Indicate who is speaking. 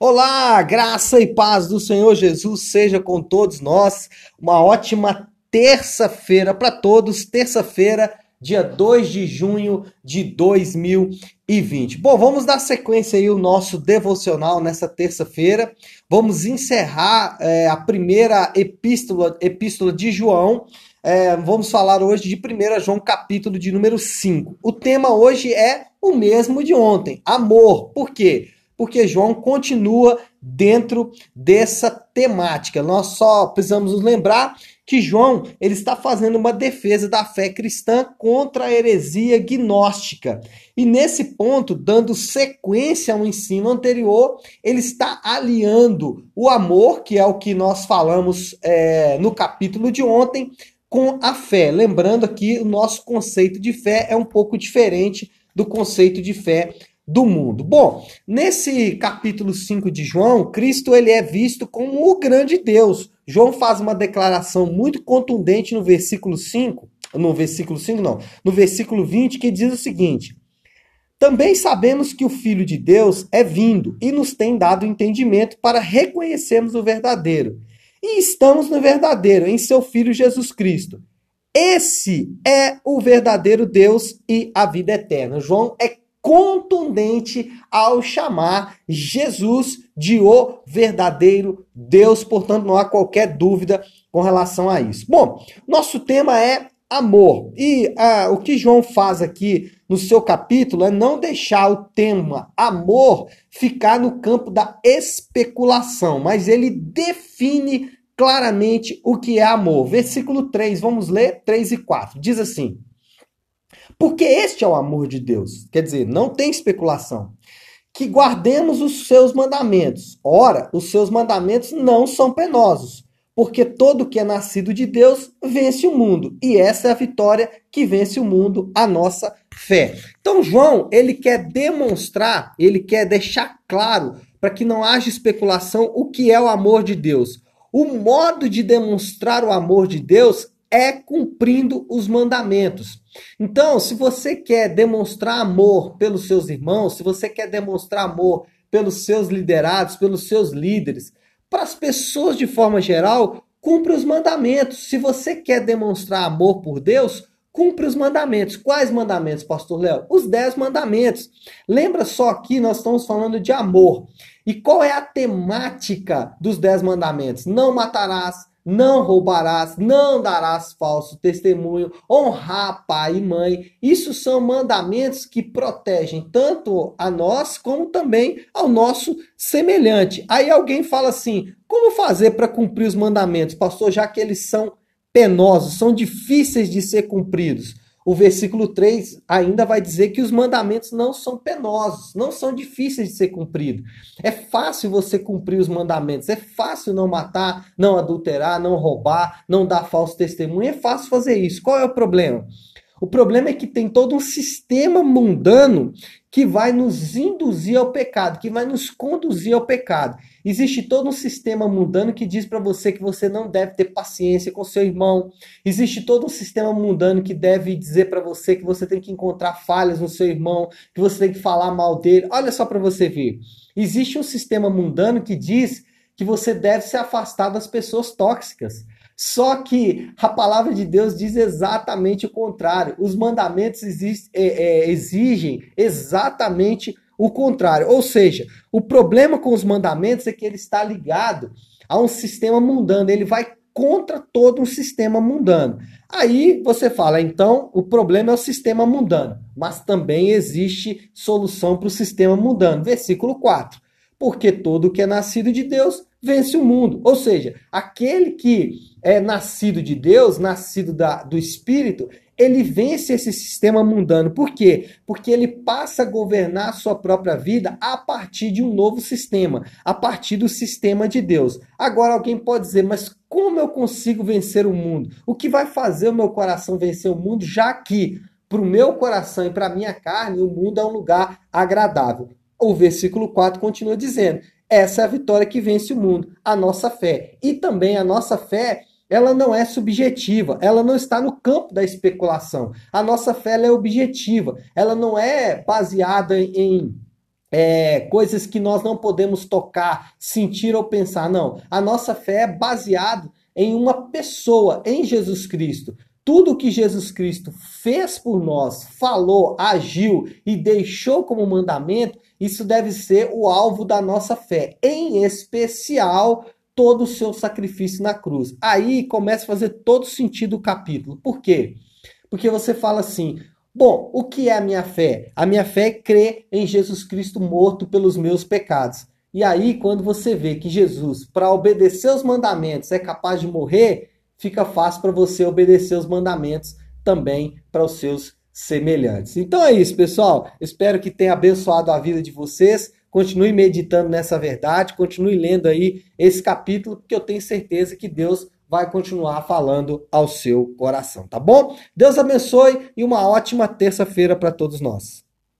Speaker 1: Olá, graça e paz do Senhor Jesus seja com todos nós. Uma ótima terça-feira para todos. Terça-feira, dia 2 de junho de 2020. Bom, vamos dar sequência aí o nosso devocional nessa terça-feira. Vamos encerrar é, a primeira epístola, epístola de João. É, vamos falar hoje de 1 João, capítulo de número 5. O tema hoje é o mesmo de ontem: amor. Por quê? Porque João continua dentro dessa temática. Nós só precisamos nos lembrar que João ele está fazendo uma defesa da fé cristã contra a heresia gnóstica. E nesse ponto, dando sequência ao ensino anterior, ele está aliando o amor, que é o que nós falamos é, no capítulo de ontem, com a fé. Lembrando aqui, o nosso conceito de fé é um pouco diferente do conceito de fé do mundo. Bom, nesse capítulo 5 de João, Cristo ele é visto como o grande Deus. João faz uma declaração muito contundente no versículo 5, no versículo 5 não, no versículo 20, que diz o seguinte: Também sabemos que o Filho de Deus é vindo e nos tem dado entendimento para reconhecermos o verdadeiro. E estamos no verdadeiro, em seu Filho Jesus Cristo. Esse é o verdadeiro Deus e a vida eterna. João é contundente ao chamar Jesus de o verdadeiro Deus, portanto não há qualquer dúvida com relação a isso. Bom, nosso tema é amor. E ah, o que João faz aqui no seu capítulo é não deixar o tema amor ficar no campo da especulação, mas ele define claramente o que é amor. Versículo 3, vamos ler 3 e 4. Diz assim: porque este é o amor de Deus. Quer dizer, não tem especulação. Que guardemos os seus mandamentos. Ora, os seus mandamentos não são penosos, porque todo que é nascido de Deus vence o mundo. E essa é a vitória que vence o mundo, a nossa fé. Então, João, ele quer demonstrar, ele quer deixar claro, para que não haja especulação, o que é o amor de Deus. O modo de demonstrar o amor de Deus é cumprindo os mandamentos. Então, se você quer demonstrar amor pelos seus irmãos, se você quer demonstrar amor pelos seus liderados, pelos seus líderes, para as pessoas de forma geral, cumpre os mandamentos. Se você quer demonstrar amor por Deus, cumpre os mandamentos. Quais mandamentos, pastor Léo? Os dez mandamentos. Lembra só que nós estamos falando de amor. E qual é a temática dos dez mandamentos? Não matarás, não roubarás, não darás falso testemunho, honrar pai e mãe. Isso são mandamentos que protegem tanto a nós como também ao nosso semelhante. Aí alguém fala assim: como fazer para cumprir os mandamentos, pastor, já que eles são penosos, são difíceis de ser cumpridos? O versículo 3 ainda vai dizer que os mandamentos não são penosos, não são difíceis de ser cumpridos. É fácil você cumprir os mandamentos, é fácil não matar, não adulterar, não roubar, não dar falso testemunho, é fácil fazer isso. Qual é o problema? O problema é que tem todo um sistema mundano que vai nos induzir ao pecado, que vai nos conduzir ao pecado. Existe todo um sistema mundano que diz para você que você não deve ter paciência com seu irmão. Existe todo um sistema mundano que deve dizer para você que você tem que encontrar falhas no seu irmão, que você tem que falar mal dele. Olha só para você ver. Existe um sistema mundano que diz que você deve se afastar das pessoas tóxicas. Só que a palavra de Deus diz exatamente o contrário. Os mandamentos é, é, exigem exatamente o contrário. Ou seja, o problema com os mandamentos é que ele está ligado a um sistema mundano. Ele vai contra todo um sistema mundano. Aí você fala, então o problema é o sistema mundano, mas também existe solução para o sistema mundano. Versículo 4. Porque todo que é nascido de Deus vence o mundo. Ou seja, aquele que é nascido de Deus, nascido da, do Espírito, ele vence esse sistema mundano. Por quê? Porque ele passa a governar a sua própria vida a partir de um novo sistema, a partir do sistema de Deus. Agora alguém pode dizer, mas como eu consigo vencer o mundo? O que vai fazer o meu coração vencer o mundo, já que para o meu coração e para a minha carne, o mundo é um lugar agradável? O versículo 4 continua dizendo: essa é a vitória que vence o mundo, a nossa fé. E também a nossa fé, ela não é subjetiva, ela não está no campo da especulação. A nossa fé é objetiva, ela não é baseada em é, coisas que nós não podemos tocar, sentir ou pensar. Não. A nossa fé é baseada em uma pessoa, em Jesus Cristo. Tudo que Jesus Cristo fez por nós, falou, agiu e deixou como mandamento, isso deve ser o alvo da nossa fé, em especial todo o seu sacrifício na cruz. Aí começa a fazer todo sentido o capítulo. Por quê? Porque você fala assim: bom, o que é a minha fé? A minha fé é crer em Jesus Cristo morto pelos meus pecados. E aí, quando você vê que Jesus, para obedecer os mandamentos, é capaz de morrer, fica fácil para você obedecer os mandamentos também para os seus semelhantes. Então é isso, pessoal. Espero que tenha abençoado a vida de vocês. Continue meditando nessa verdade, continue lendo aí esse capítulo, porque eu tenho certeza que Deus vai continuar falando ao seu coração, tá bom? Deus abençoe e uma ótima terça-feira para todos nós.